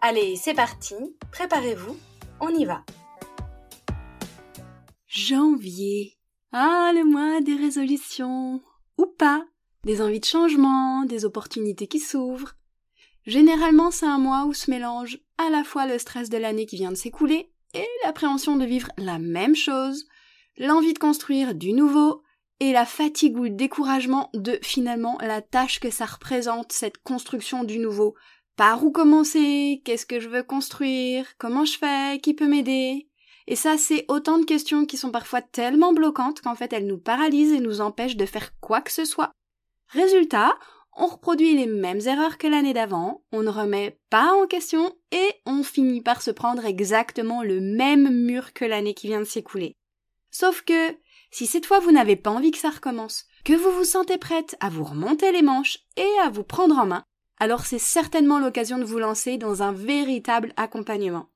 Allez, c'est parti, préparez-vous, on y va. Janvier. Ah, le mois des résolutions. Ou pas. Des envies de changement, des opportunités qui s'ouvrent. Généralement, c'est un mois où se mélange à la fois le stress de l'année qui vient de s'écouler et l'appréhension de vivre la même chose, l'envie de construire du nouveau et la fatigue ou le découragement de finalement la tâche que ça représente, cette construction du nouveau. Par où commencer? Qu'est-ce que je veux construire? Comment je fais? Qui peut m'aider? Et ça, c'est autant de questions qui sont parfois tellement bloquantes qu'en fait elles nous paralysent et nous empêchent de faire quoi que ce soit. Résultat, on reproduit les mêmes erreurs que l'année d'avant, on ne remet pas en question et on finit par se prendre exactement le même mur que l'année qui vient de s'écouler. Sauf que, si cette fois vous n'avez pas envie que ça recommence, que vous vous sentez prête à vous remonter les manches et à vous prendre en main, alors c'est certainement l'occasion de vous lancer dans un véritable accompagnement.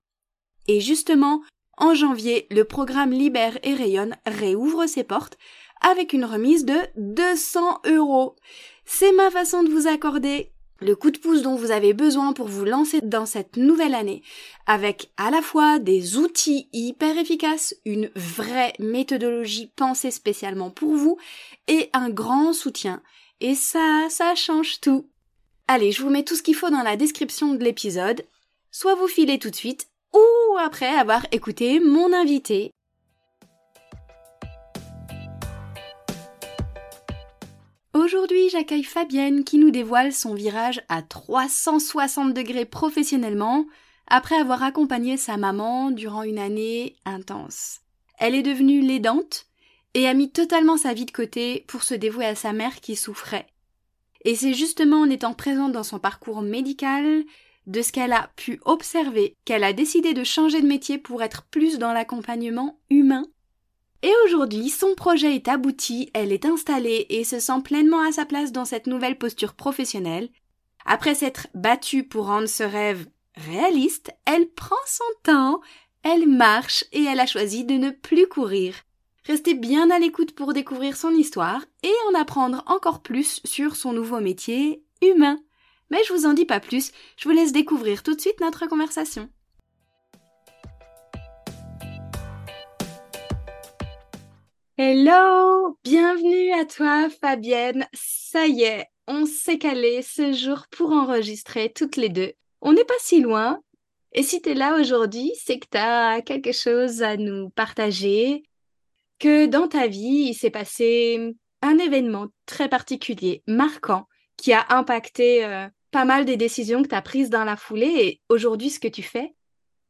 Et justement, en janvier, le programme Libère et Rayonne réouvre ses portes avec une remise de 200 euros. C'est ma façon de vous accorder le coup de pouce dont vous avez besoin pour vous lancer dans cette nouvelle année, avec à la fois des outils hyper efficaces, une vraie méthodologie pensée spécialement pour vous, et un grand soutien. Et ça, ça change tout. Allez, je vous mets tout ce qu'il faut dans la description de l'épisode. Soit vous filez tout de suite, ou après avoir écouté mon invité Aujourd'hui, j'accueille Fabienne qui nous dévoile son virage à 360 degrés professionnellement après avoir accompagné sa maman durant une année intense. Elle est devenue l'aidante et a mis totalement sa vie de côté pour se dévouer à sa mère qui souffrait. Et c'est justement en étant présente dans son parcours médical, de ce qu'elle a pu observer, qu'elle a décidé de changer de métier pour être plus dans l'accompagnement humain et aujourd'hui, son projet est abouti, elle est installée et se sent pleinement à sa place dans cette nouvelle posture professionnelle. Après s'être battue pour rendre ce rêve réaliste, elle prend son temps, elle marche et elle a choisi de ne plus courir. Restez bien à l'écoute pour découvrir son histoire et en apprendre encore plus sur son nouveau métier humain. Mais je vous en dis pas plus, je vous laisse découvrir tout de suite notre conversation. Hello, bienvenue à toi Fabienne. Ça y est, on s'est calé ce jour pour enregistrer toutes les deux. On n'est pas si loin. Et si tu es là aujourd'hui, c'est que tu as quelque chose à nous partager, que dans ta vie, il s'est passé un événement très particulier, marquant, qui a impacté euh, pas mal des décisions que tu as prises dans la foulée. Et aujourd'hui, ce que tu fais,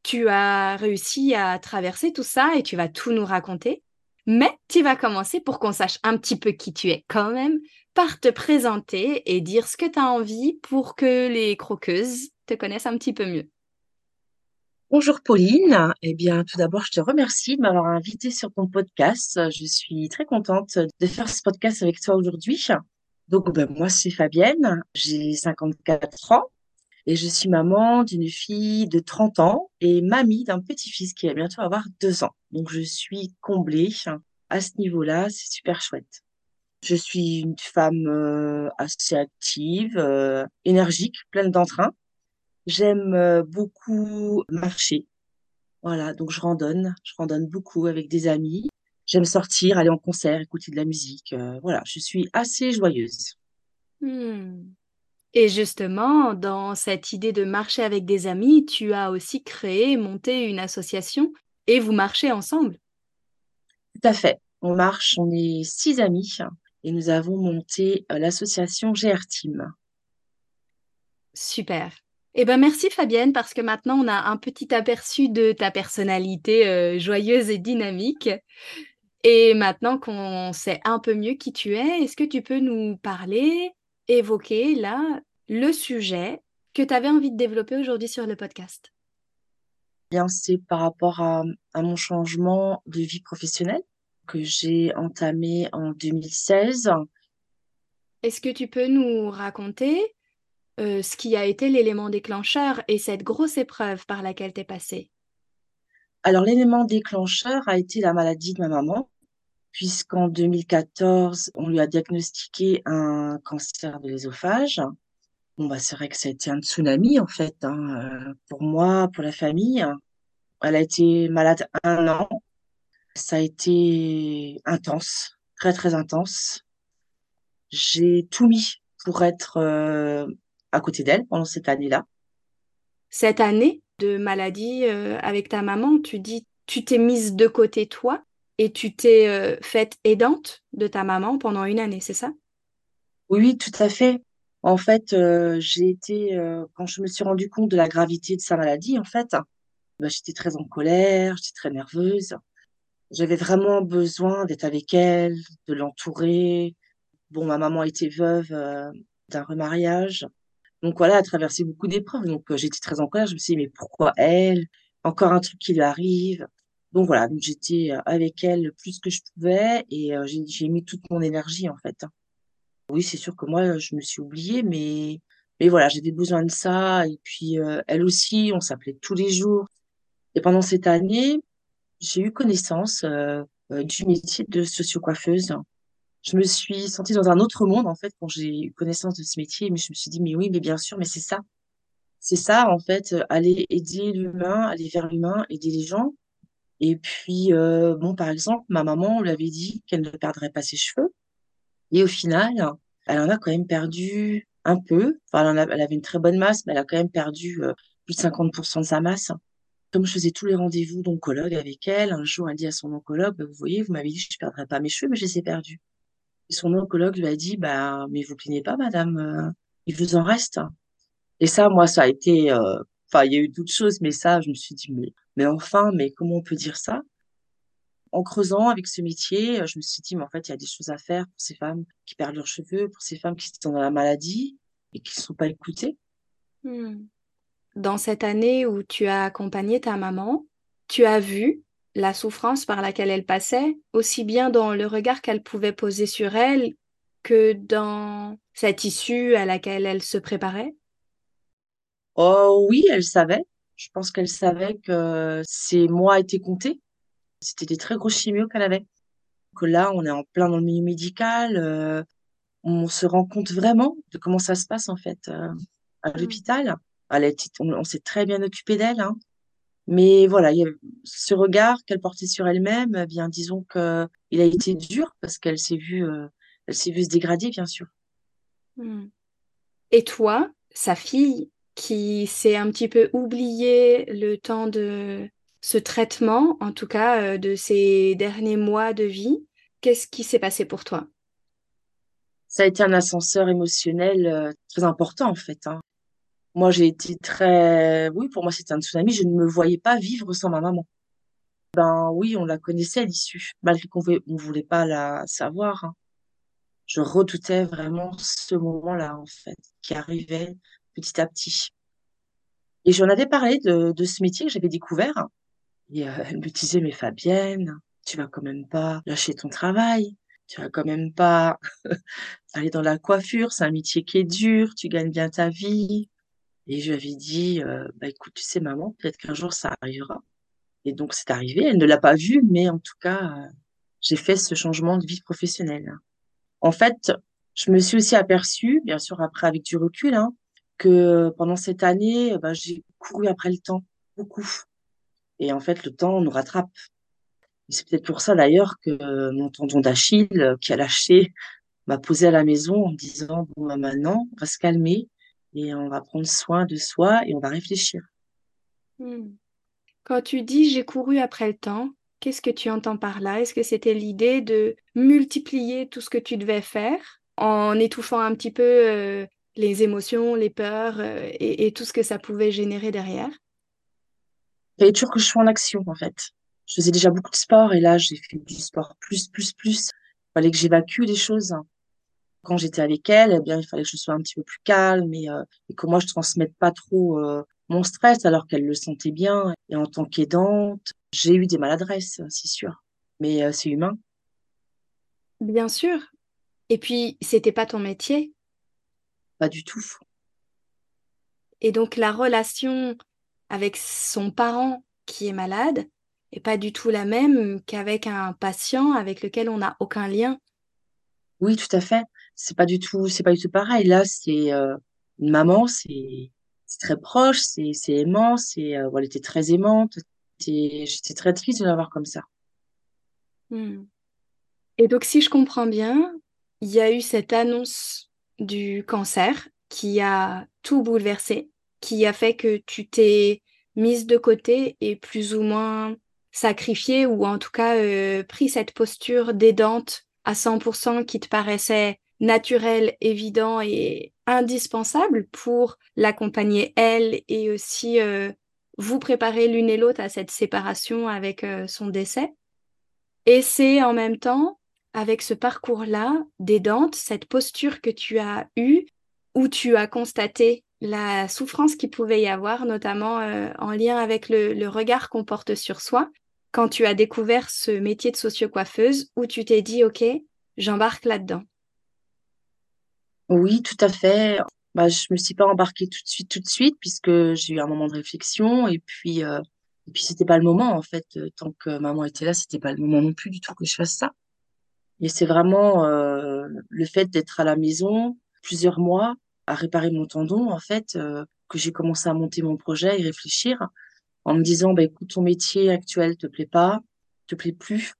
tu as réussi à traverser tout ça et tu vas tout nous raconter. Mais tu vas commencer pour qu'on sache un petit peu qui tu es quand même, par te présenter et dire ce que tu as envie pour que les croqueuses te connaissent un petit peu mieux. Bonjour Pauline. Eh bien, tout d'abord, je te remercie de m'avoir invité sur ton podcast. Je suis très contente de faire ce podcast avec toi aujourd'hui. Donc, ben, moi, c'est Fabienne. J'ai 54 ans et je suis maman d'une fille de 30 ans et mamie d'un petit-fils qui va bientôt avoir deux ans. Donc je suis comblée à ce niveau-là, c'est super chouette. Je suis une femme euh, assez active, euh, énergique, pleine d'entrain. J'aime euh, beaucoup marcher. Voilà, donc je randonne, je randonne beaucoup avec des amis. J'aime sortir, aller en concert, écouter de la musique. voilà, je suis assez joyeuse. Hmm. Et justement, dans cette idée de marcher avec des amis, tu as aussi créé, monté une association et vous marchez ensemble. Tout à fait. On marche, on est six amis et nous avons monté euh, l'association GR Team. Super. Eh ben merci Fabienne parce que maintenant on a un petit aperçu de ta personnalité euh, joyeuse et dynamique. Et maintenant qu'on sait un peu mieux qui tu es, est-ce que tu peux nous parler évoquer là le sujet que tu avais envie de développer aujourd'hui sur le podcast? Bien, c'est par rapport à, à mon changement de vie professionnelle que j'ai entamé en 2016. Est-ce que tu peux nous raconter euh, ce qui a été l'élément déclencheur et cette grosse épreuve par laquelle tu es passée Alors, l'élément déclencheur a été la maladie de ma maman, puisqu'en 2014, on lui a diagnostiqué un cancer de l'ésophage. Bon, bah, c'est vrai que ça a été un tsunami, en fait, hein, euh, pour moi, pour la famille. Elle a été malade un an. Ça a été intense, très, très intense. J'ai tout mis pour être euh, à côté d'elle pendant cette année-là. Cette année de maladie euh, avec ta maman, tu dis, tu t'es mise de côté toi et tu t'es euh, faite aidante de ta maman pendant une année, c'est ça? Oui, tout à fait. En fait, euh, j'ai été, quand je me suis rendu compte de la gravité de sa maladie, en fait, bah, j'étais très en colère, j'étais très nerveuse. J'avais vraiment besoin d'être avec elle, de l'entourer. Bon, ma maman était veuve d'un remariage. Donc voilà, elle a traversé beaucoup d'épreuves. Donc euh, j'étais très en colère. Je me suis dit, mais pourquoi elle? Encore un truc qui lui arrive. Donc voilà, donc j'étais euh, avec elle le plus que je pouvais et euh, j'ai mis toute mon énergie en fait. Oui, c'est sûr que moi, je me suis oubliée, mais, mais voilà, j'avais besoin de ça. Et puis, elle aussi, on s'appelait tous les jours. Et pendant cette année, j'ai eu connaissance du métier de socio-coiffeuse. Je me suis sentie dans un autre monde, en fait, quand j'ai eu connaissance de ce métier. Mais je me suis dit, mais oui, mais bien sûr, mais c'est ça. C'est ça, en fait, euh, aller aider l'humain, aller vers l'humain, aider les gens. Et puis, euh, bon, par exemple, ma maman, on lui avait dit qu'elle ne perdrait pas ses cheveux. Et au final, elle en a quand même perdu un peu. Enfin, elle, en avait une très bonne masse, mais elle a quand même perdu euh, plus de 50% de sa masse. Comme je faisais tous les rendez-vous d'oncologue avec elle, un jour, elle dit à son oncologue, Bah, vous voyez, vous m'avez dit que je ne perdrais pas mes cheveux, mais je les ai perdus. Son oncologue lui a dit, bah, mais vous plaignez pas, madame, euh, il vous en reste. Et ça, moi, ça a été, euh, enfin, il y a eu d'autres choses, mais ça, je me suis dit, mais, mais enfin, mais comment on peut dire ça? en creusant avec ce métier, euh, je me suis dit, mais en fait, il y a des choses à faire pour ces femmes qui perdent leurs cheveux, pour ces femmes qui sont dans la maladie et qui ne sont pas écoutées. Hmm. Dans cette année où tu as accompagné ta maman, tu as vu la souffrance par laquelle elle passait, aussi bien dans le regard qu'elle pouvait poser sur elle que dans cette issue à laquelle elle se préparait? Oh oui, elle savait. Je pense qu'elle savait que ces mois étaient comptés. C'était des très gros chimios qu'elle avait. Que là, on est en plein dans le milieu médical. euh, on se rend compte vraiment de comment ça se passe en fait euh, à Hmm. l'hôpital. Elle a été- on, on s'est très bien occupé d'elle, hein. Mais voilà, il y a ce regard qu'elle portait sur elle-même, eh bien disons que il a été dur parce qu'elle s'est vue, euh, elle s'est vue se dégrader, bien sûr. Hmm. Et toi, sa fille, qui s'est un petit peu oubliée le temps de ce traitement, en tout cas euh, de ces derniers mois de vie, qu'est-ce qui s'est passé pour toi? Ça a été un ascenseur émotionnel euh, très important en fait, hein. Moi, j'ai été très, oui, pour moi c'était un tsunami. Je ne me voyais pas vivre sans ma maman. Ben oui, on la connaissait à l'issue, malgré qu'on on voulait pas la savoir. hein. Je redoutais vraiment ce moment-là en fait, qui arrivait petit à petit. Et j'en avais parlé de, de ce métier que j'avais découvert. Et euh, elle me disait, mais Fabienne, tu vas quand même pas lâcher ton travail. Tu vas quand même pas aller dans la coiffure. C'est un métier qui est dur. Tu gagnes bien ta vie. Et je lui avais dit, euh, bah écoute, tu sais, maman, peut-être qu'un jour ça arrivera. Et donc c'est arrivé. Elle ne l'a pas vu, mais en tout cas, euh, j'ai fait ce changement de vie professionnelle. En fait, je me suis aussi aperçue, bien sûr après avec du recul, hein, que pendant cette année, bah, j'ai couru après le temps, beaucoup. Et en fait, le temps nous rattrape. C'est peut-être pour ça d'ailleurs que mon tendon d'Achille, euh, qui a lâché, m'a posé à la maison en me disant, bon, bah, maintenant, on va se calmer et on va prendre soin de soi et on va réfléchir. Hmm. Quand tu dis j'ai couru après le temps, qu'est-ce que tu entends par là? Est-ce que c'était l'idée de multiplier tout ce que tu devais faire en étouffant un petit peu euh, les émotions, les peurs euh, et, et tout ce que ça pouvait générer derrière? Il fallait toujours que je sois en action, en fait. Je faisais déjà beaucoup de sport et là, j'ai fait du sport plus, plus, plus. Il fallait que j'évacue les choses. Quand j'étais avec elle, eh bien, il fallait que je sois un petit peu plus calme et, euh, et que moi, je transmette pas trop euh, mon stress alors qu'elle le sentait bien. Et en tant qu'aidante, j'ai eu des maladresses, c'est sûr. Mais euh, c'est humain. Bien sûr. Et puis, c'était pas ton métier? Pas du tout. Et donc, la relation avec son parent qui est malade est pas du tout la même qu'avec un patient avec lequel on n'a aucun lien? Oui, tout à fait. C'est pas du tout, c'est pas du tout pareil. Là, c'est euh, une maman, c'est très proche, c'est aimant, c'est euh, elle était très aimante. J'étais très triste de l'avoir comme ça. Hmm. Et donc, si je comprends bien, il y a eu cette annonce du cancer qui a tout bouleversé, qui a fait que tu t'es mise de côté et plus ou moins sacrifié ou en tout cas euh, pris cette posture d'aidante à 100% qui te paraissait naturel, évident et indispensable pour l'accompagner elle et aussi euh, vous préparer l'une et l'autre à cette séparation avec euh, son décès. Et c'est en même temps, avec ce parcours-là, d'aidante, cette posture que tu as eue, où tu as constaté la souffrance qu'il pouvait y avoir, notamment euh, en lien avec le, le regard qu'on porte sur soi, quand tu as découvert ce métier de socio-coiffeuse, où tu t'es dit, OK, j'embarque là-dedans. Oui, tout à fait. Bah, je me suis pas embarquée tout de suite, tout de suite, puisque j'ai eu un moment de réflexion et puis euh, et puis c'était pas le moment en fait. Euh, tant que maman était là, c'était pas le moment non plus du tout que je fasse ça. Et c'est vraiment euh, le fait d'être à la maison plusieurs mois à réparer mon tendon en fait euh, que j'ai commencé à monter mon projet et réfléchir en me disant bah écoute ton métier actuel te plaît pas, te plaît plus.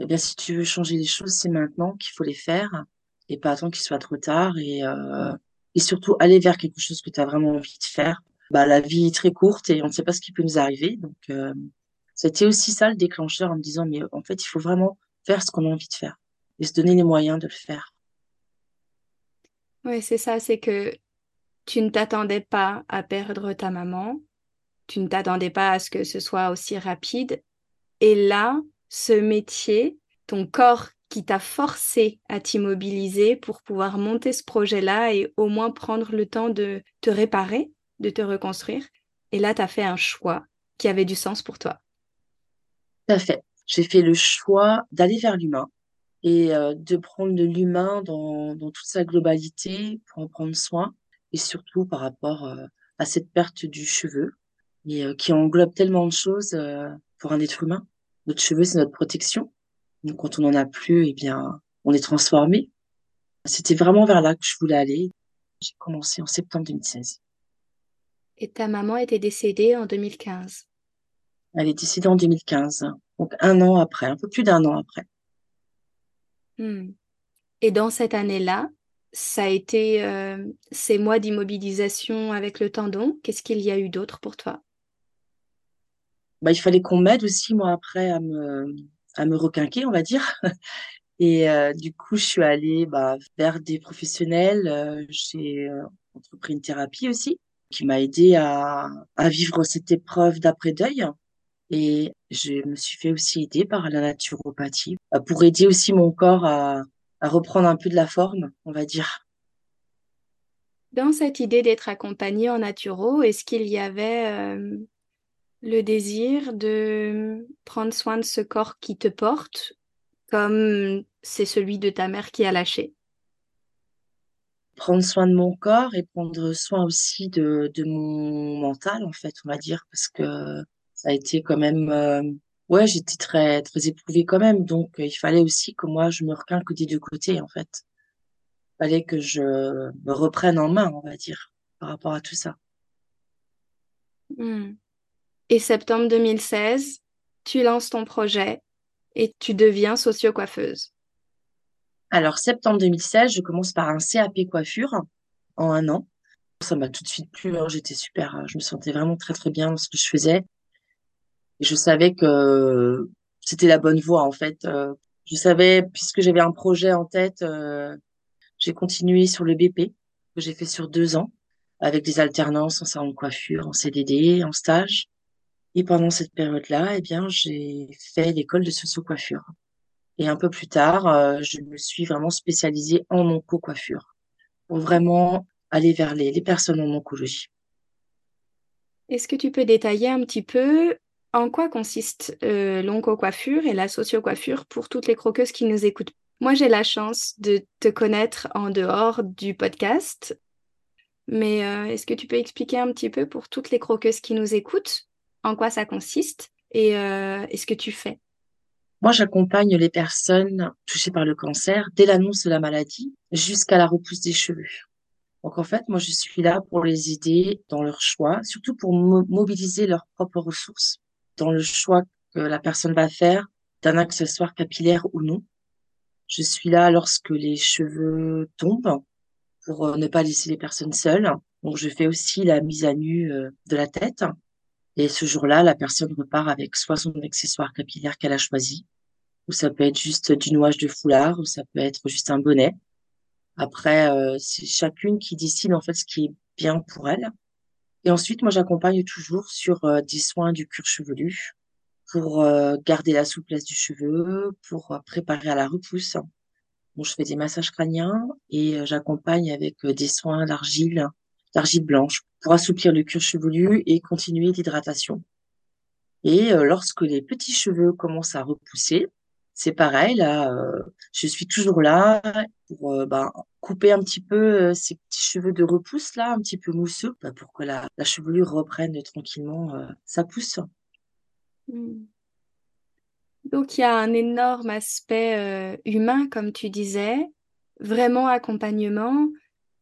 Eh bien si tu veux changer les choses, c'est maintenant qu'il faut les faire et pas attendre qu'il soit trop tard et, euh, et surtout aller vers quelque chose que tu as vraiment envie de faire. Bah, la vie est très courte et on ne sait pas ce qui peut nous arriver. Donc, euh, c'était aussi ça le déclencheur en me disant, mais en fait, il faut vraiment faire ce qu'on a envie de faire et se donner les moyens de le faire. Oui, c'est ça, c'est que tu ne t'attendais pas à perdre ta maman, tu ne t'attendais pas à ce que ce soit aussi rapide. Et là, ce métier, ton corps qui t'a forcé à t'immobiliser pour pouvoir monter ce projet-là et au moins prendre le temps de te réparer, de te reconstruire. Et là, tu as fait un choix qui avait du sens pour toi. Tout à fait. J'ai fait le choix d'aller vers l'humain et euh, de prendre de l'humain dans, toute sa globalité pour en prendre soin et surtout par rapport euh, à cette perte du cheveu euh, qui englobe tellement de choses pour un être humain. Notre cheveu, c'est notre protection donc, quand on n'en a plus, eh bien, on est transformé. C'était vraiment vers là que je voulais aller. J'ai commencé en septembre 2016. Et ta maman était décédée en 2015 Elle est décédée en 2015, donc un an après, un peu plus d'un an après. Hmm. Et dans cette année-là, ça a été euh, ces mois d'immobilisation avec le tendon. Qu'est-ce qu'il y a eu d'autre pour toi? Bah, Il fallait qu'on m'aide aussi, moi, après, à me, à me requinquer, on va dire. Et euh, du coup, je suis allée bah, vers des professionnels. Euh, j'ai euh, entrepris une thérapie aussi qui m'a aidé à, vivre cette épreuve d'après-deuil. Et je me suis fait aussi aider par la naturopathie pour aider aussi mon corps à, à reprendre un peu de la forme, on va dire. Dans cette idée d'être accompagné en naturo, est-ce qu'il y avait le désir de prendre soin de ce corps qui te porte, comme c'est celui de ta mère qui a lâché. Prendre soin de mon corps et prendre soin aussi de, de mon mental, en fait, on va dire, parce que ça a été quand même... Euh, ouais, j'étais très, très éprouvée quand même, donc il fallait aussi que moi, je me requinque des deux côtés, en fait. Il fallait que je me reprenne en main, on va dire, par rapport à tout ça. Hmm. Et septembre 2016, tu lances ton projet et tu deviens socio-coiffeuse. Alors, septembre 2016, je commence par un CAP coiffure en un an. Ça m'a tout de suite plu. Hein. J'étais super. Hein. Je me sentais vraiment très, très bien dans ce que je faisais. Et je savais que c'était la bonne voie, en fait. Euh, je savais, puisque j'avais un projet en tête, euh, j'ai continué sur le BP, que j'ai fait sur deux ans, avec des alternances en salon de coiffure, en CDD, en stage. Et pendant cette période-là, eh bien, j'ai fait l'école de socio-coiffure. Et un peu plus tard, euh, je me suis vraiment spécialisée en onco-coiffure pour vraiment aller vers les, personnes en oncologie. Est-ce que tu peux détailler un petit peu en quoi consiste euh, l'onco-coiffure et la socio-coiffure pour toutes les croqueuses qui nous écoutent? Moi, j'ai la chance de te connaître en dehors du podcast, mais euh, est-ce que tu peux expliquer un petit peu pour toutes les croqueuses qui nous écoutent en quoi ça consiste et, euh, ce que tu fais Moi, j'accompagne les personnes touchées par le cancer dès l'annonce de la maladie jusqu'à la repousse des cheveux. Donc en fait, moi, je suis là pour les aider dans leur choix, surtout pour mobiliser leurs propres ressources dans le choix que la personne va faire d'un accessoire capillaire ou non. Je suis là lorsque les cheveux tombent pour euh, ne pas laisser les personnes seules. Donc, je fais aussi la mise à nu euh, de la tête. Et ce jour-là, la personne repart avec soit son accessoire capillaire qu'elle a choisi, ou ça peut être juste du nouage de foulard, ou ça peut être juste un bonnet. Après, euh, c'est chacune qui décide en fait ce qui est bien pour elle. Et ensuite, moi, j'accompagne toujours sur euh, des soins du cuir chevelu pour euh, garder la souplesse du cheveu, pour euh, préparer à la repousse. Bon, je fais des massages crâniens et j'accompagne avec des soins d'argile, d'argile blanche pour assouplir le cuir chevelu et continuer l'hydratation. Et lorsque les petits cheveux commencent à repousser, c'est pareil, là, euh, je suis toujours là pour euh, ben, couper un petit peu euh, ces petits cheveux de repousse, là, un petit peu mousseux, ben, pour que la, la, chevelure reprenne tranquillement sa pousse. Hmm. Donc, il y a un énorme aspect humain, comme tu disais, vraiment accompagnement.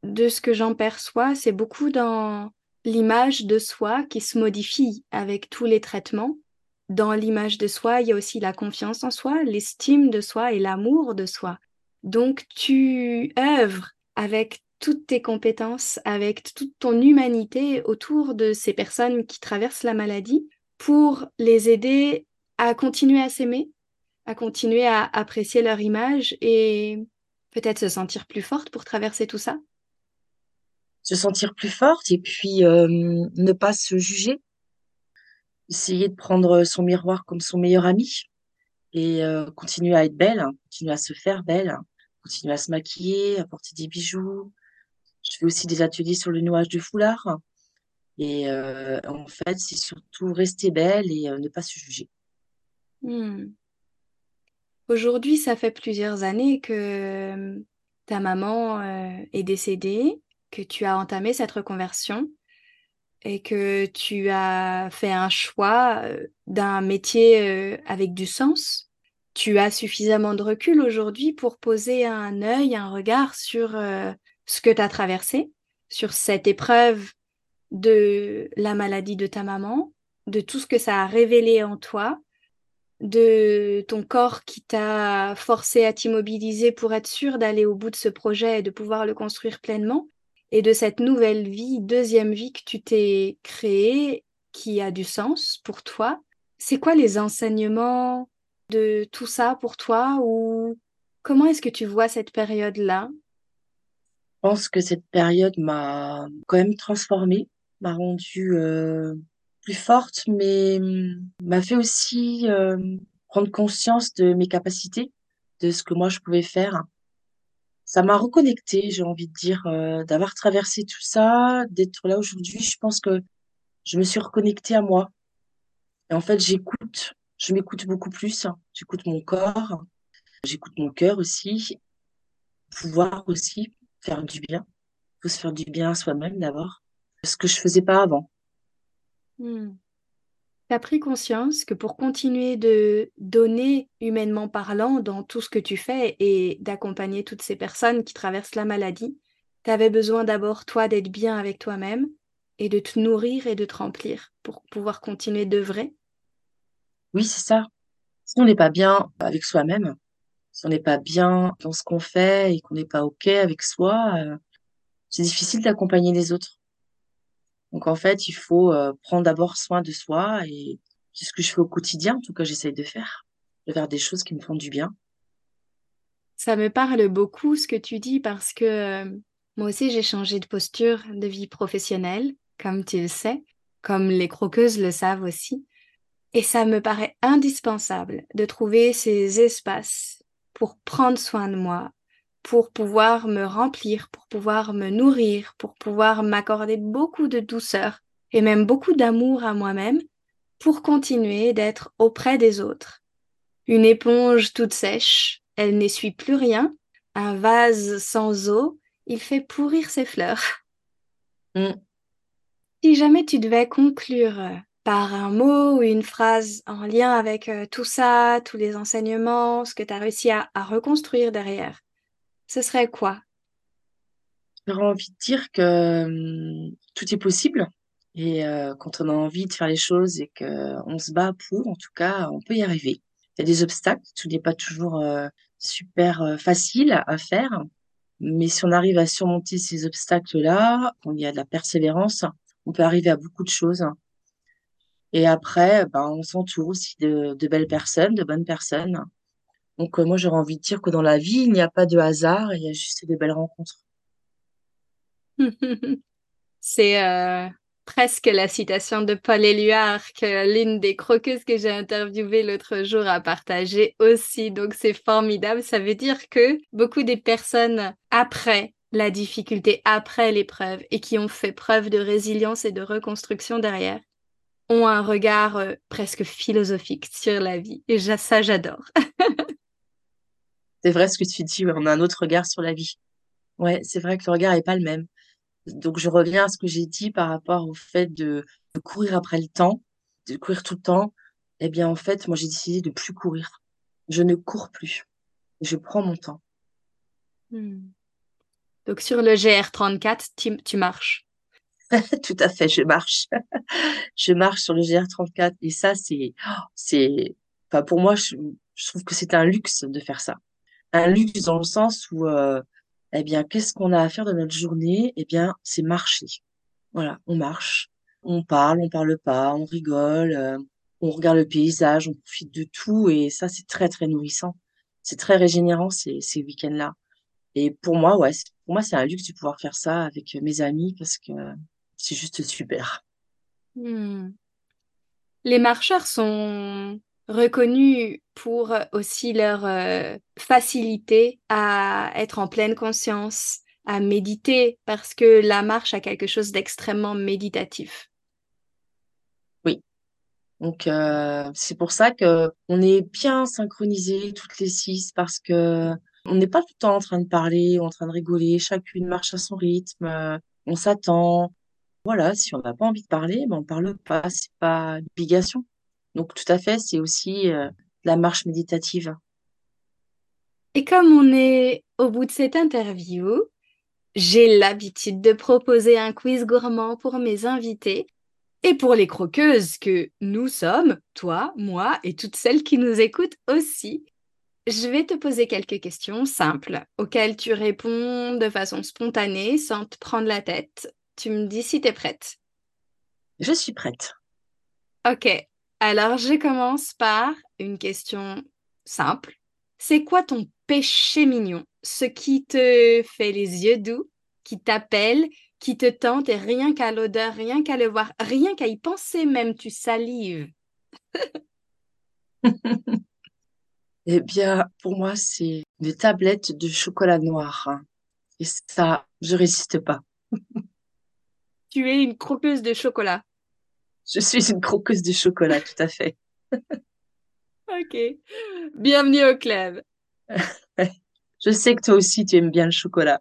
De ce que j'en perçois, c'est beaucoup dans l'image de soi qui se modifie avec tous les traitements dans l'image de soi, il y a aussi la confiance en soi, l'estime de soi et l'amour de soi. Donc tu œuvres avec toutes tes compétences, avec toute ton humanité autour de ces personnes qui traversent la maladie pour les aider à continuer à s'aimer, à continuer à apprécier leur image et peut-être se sentir plus forte pour traverser tout ça. Se sentir plus forte et puis ne pas se juger essayer de prendre son miroir comme son meilleur ami et euh, continuer à être belle, hein, continuer à se faire belle, hein, continuer à se maquiller, à porter des bijoux. Je fais aussi des ateliers sur le nouage de foulard. Et euh, en fait, c'est surtout rester belle et euh, ne pas se juger. Hmm. Aujourd'hui, ça fait plusieurs années que ta maman est décédée, que tu as entamé cette reconversion et que tu as fait un choix euh, d'un métier euh, avec du sens, tu as suffisamment de recul aujourd'hui pour poser un œil, un regard sur euh, ce que tu as traversé, sur cette épreuve de la maladie de ta maman, de tout ce que ça a révélé en toi, de ton corps qui t'a forcé à t'immobiliser pour être sûr d'aller au bout de ce projet et de pouvoir le construire pleinement, et de cette nouvelle vie, deuxième vie que tu t'es créée, qui a du sens pour toi. C'est quoi les enseignements de tout ça pour toi ou comment est-ce que tu vois cette période-là? Je pense que cette période m'a quand même transformée, m'a rendue euh, plus forte, mais hum, m'a fait aussi euh, prendre conscience de mes capacités, de ce que moi je pouvais faire ça m'a reconnecté, j'ai envie de dire, euh, d'avoir traversé tout ça, d'être là aujourd'hui. Je pense que je me suis reconnectée à moi. Et en fait, j'écoute, je m'écoute beaucoup plus. J'écoute mon corps, j'écoute mon cœur aussi. Pouvoir aussi faire du bien. Il faut se faire du bien à soi-même d'abord. Ce que je faisais pas avant. Hmm tu pris conscience que pour continuer de donner humainement parlant dans tout ce que tu fais et d'accompagner toutes ces personnes qui traversent la maladie, tu avais besoin d'abord toi d'être bien avec toi-même et de te nourrir et de te remplir pour pouvoir continuer d'œuvrer? Oui, c'est ça. Si on n'est pas bien avec soi-même, si on n'est pas bien dans ce qu'on fait et qu'on n'est pas OK avec soi, euh, c'est difficile d'accompagner les autres. Donc en fait, il faut euh, prendre d'abord soin de soi et c'est ce que je fais au quotidien, en tout cas j'essaye de faire, de faire des choses qui me font du bien. Ça me parle beaucoup ce que tu dis parce que euh, moi aussi j'ai changé de posture de vie professionnelle, comme tu le sais, comme les croqueuses le savent aussi. Et ça me paraît indispensable de trouver ces espaces pour prendre soin de moi, pour pouvoir me remplir, pour pouvoir me nourrir, pour pouvoir m'accorder beaucoup de douceur et même beaucoup d'amour à moi-même pour continuer d'être auprès des autres. Une éponge toute sèche, elle n'essuie plus rien. Un vase sans eau, il fait pourrir ses fleurs. Mm. Si jamais tu devais conclure par un mot ou une phrase en lien avec euh, tout ça, tous les enseignements, ce que tu as réussi à, reconstruire derrière, ce serait quoi? J'aurais envie de dire que hum, tout est possible et euh, quand on a envie de faire les choses et qu'on se bat pour, en tout cas, on peut y arriver. Il y a des obstacles, tout n'est pas toujours euh, super facile à faire, mais si on arrive à surmonter ces obstacles-là, quand il y a de la persévérance, on peut arriver à beaucoup de choses. Et après, ben, on s'entoure aussi de, belles personnes, de bonnes personnes. Donc, euh, moi, j'aurais envie de dire que dans la vie, il n'y a pas de hasard, il y a juste des belles rencontres. C'est euh, presque la citation de Paul Éluard que l'une des croqueuses que j'ai interviewées l'autre jour a partagé aussi. Donc, c'est formidable. Ça veut dire que beaucoup des personnes après la difficulté, après l'épreuve, et qui ont fait preuve de résilience et de reconstruction derrière, ont un regard euh, presque philosophique sur la vie. Et ça, j'adore. c'est vrai ce que tu dis, on a un autre regard sur la vie. Ouais, c'est vrai que le regard n'est pas le même. Donc, je reviens à ce que j'ai dit par rapport au fait de, courir après le temps, de courir tout le temps. Eh bien, en fait, moi, j'ai décidé de plus courir. Je ne cours plus. Je prends mon temps. Hmm. Donc, sur le GR34, tu marches. Tout à fait, je marche. je marche sur le GR34 et ça, c'est, c'est, enfin, pour moi, je, trouve que c'est un luxe de faire ça. Un luxe dans le sens où, euh, eh bien, qu'est-ce qu'on a à faire de notre journée? Eh bien, c'est marcher. Voilà, on marche, on parle, on parle pas, on rigole, euh, on regarde le paysage, on profite de tout et ça, c'est très, très nourrissant. C'est très régénérant ces, ces week-ends-là. Et pour moi, ouais, pour moi, c'est un luxe de pouvoir faire ça avec mes amis parce que c'est juste super. Hmm. Les marcheurs sont reconnus pour aussi leur euh, facilité à être en pleine conscience, à méditer, parce que la marche a quelque chose d'extrêmement méditatif. Oui. Donc euh, c'est pour ça que on est bien synchronisés toutes les six parce que on n'est pas tout le temps en train de parler, en train de rigoler, chacune marche à son rythme, on s'attend, voilà, si on n'a pas envie de parler, ben on parle pas, c'est pas une obligation. Donc tout à fait, c'est aussi euh, la marche méditative. Et comme on est au bout de cette interview, j'ai l'habitude de proposer un quiz gourmand pour mes invités et pour les croqueuses que nous sommes, toi, moi et toutes celles qui nous écoutent aussi. Je vais te poser quelques questions simples auxquelles tu réponds de façon spontanée sans te prendre la tête tu me dis si tu es prête. Je suis prête. Ok, alors je commence par une question simple. C'est quoi ton péché mignon? Ce qui te fait les yeux doux, qui t'appelle, qui te tente et rien qu'à l'odeur, rien qu'à le voir, rien qu'à y penser même, tu salives. eh bien, pour moi, c'est des tablettes de chocolat noir. Et ça, je résiste pas. Tu es une croqueuse de chocolat. Je suis une croqueuse de chocolat, tout à fait. ok. Bienvenue au club. je sais que toi aussi, tu aimes bien le chocolat.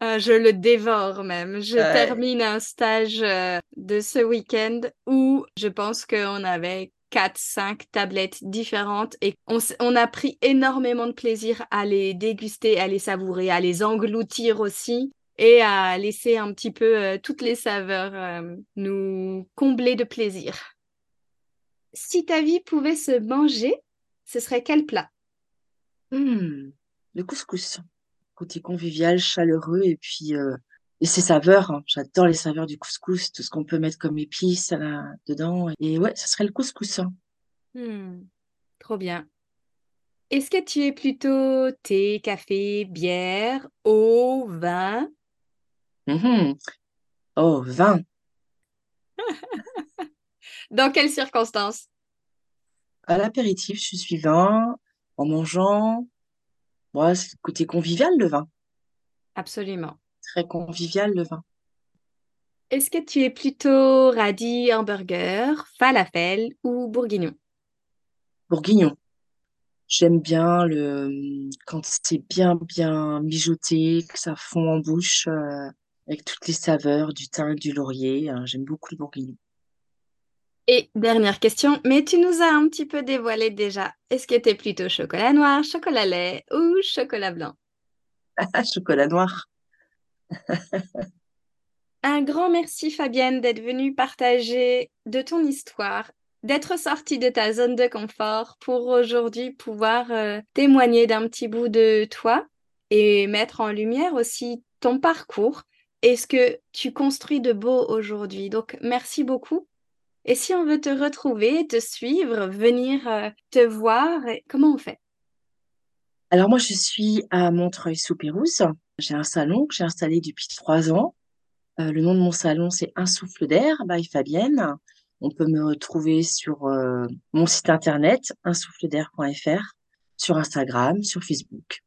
Ah, je le dévore même. Je termine un stage euh, de ce week-end où je pense qu'on avait 4-5 tablettes différentes et on, on, a pris énormément de plaisir à les déguster, à les savourer, à les engloutir aussi et à laisser un petit peu euh, toutes les saveurs euh, nous combler de plaisir. Si ta vie pouvait se manger, ce serait quel plat? Mmh, Le couscous. Côté convivial, chaleureux et puis euh, et ses saveurs. Hein. J'adore les saveurs du couscous, tout ce qu'on peut mettre comme épices là, dedans. Et ouais, ce serait le couscous. Hein. Mmh, trop bien. Est-ce que tu es plutôt thé, café, bière, eau, vin? Mmh oh, vin. Dans quelles circonstances? À l'apéritif, je suis vin. En mangeant, moi, c'est le côté convivial, le vin. Absolument. Très convivial, le vin. Est-ce que tu es plutôt radis, hamburger, falafel ou bourguignon? Bourguignon. J'aime bien le quand c'est bien bien mijoté, que ça fond en bouche euh, avec toutes les saveurs du thym du laurier. hein, J'aime beaucoup le bourguignon. Et dernière question, mais tu nous as un petit peu dévoilé déjà. Est-ce que tu es plutôt chocolat noir, chocolat lait ou chocolat blanc? Chocolat noir. Un grand merci Fabienne d'être venue partager de ton histoire, d'être sortie de ta zone de confort pour aujourd'hui pouvoir euh, témoigner d'un petit bout de toi et mettre en lumière aussi ton parcours et ce que tu construis de beau aujourd'hui. Donc merci beaucoup. Et si on veut te retrouver, te suivre, venir euh, te voir, comment on fait? Alors moi, je suis à Montreuil-sous-Pérouse. J'ai un salon que j'ai installé depuis trois ans. Euh, le nom de mon salon, c'est Un souffle d'air by Fabienne. On peut me retrouver sur euh, mon site internet, unsouffledair.fr, sur Instagram, sur Facebook.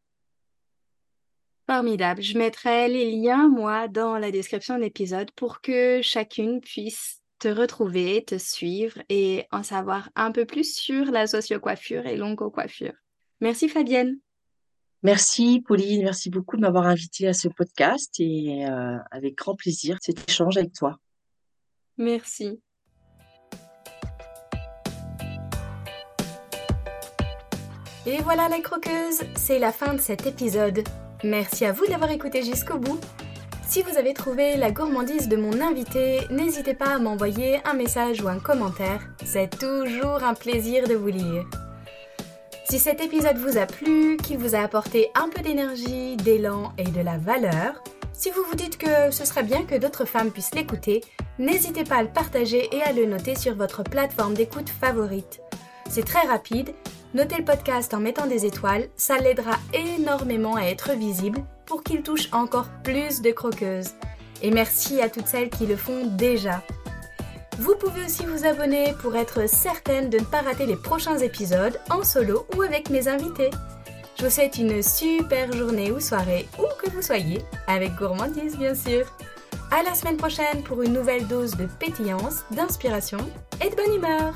Formidable. Je mettrai les liens, moi, dans la description de l'épisode pour que chacune puisse te retrouver, te suivre et en savoir un peu plus sur la sociocoiffure et l'oncocoiffure. Merci Fabienne. Merci Pauline, merci beaucoup de m'avoir invitée à ce podcast et euh, avec grand plaisir cet échange avec toi. Merci. Et voilà les croqueuses, c'est la fin de cet épisode. Merci à vous d'avoir écouté jusqu'au bout. Si vous avez trouvé la gourmandise de mon invité, n'hésitez pas à m'envoyer un message ou un commentaire. C'est toujours un plaisir de vous lire. Si cet épisode vous a plu, qu'il vous a apporté un peu d'énergie, d'élan et de la valeur, si vous vous dites que ce serait bien que d'autres femmes puissent l'écouter, n'hésitez pas à le partager et à le noter sur votre plateforme d'écoute favorite. C'est très rapide, notez le podcast en mettant des étoiles, ça l'aidera énormément à être visible pour qu'il touche encore plus de croqueuses. Et merci à toutes celles qui le font déjà. Vous pouvez aussi vous abonner pour être certaine de ne pas rater les prochains épisodes en solo ou avec mes invités. Je vous souhaite une super journée ou soirée, où que vous soyez, avec gourmandise bien sûr. À la semaine prochaine pour une nouvelle dose de pétillance, d'inspiration et de bonne humeur.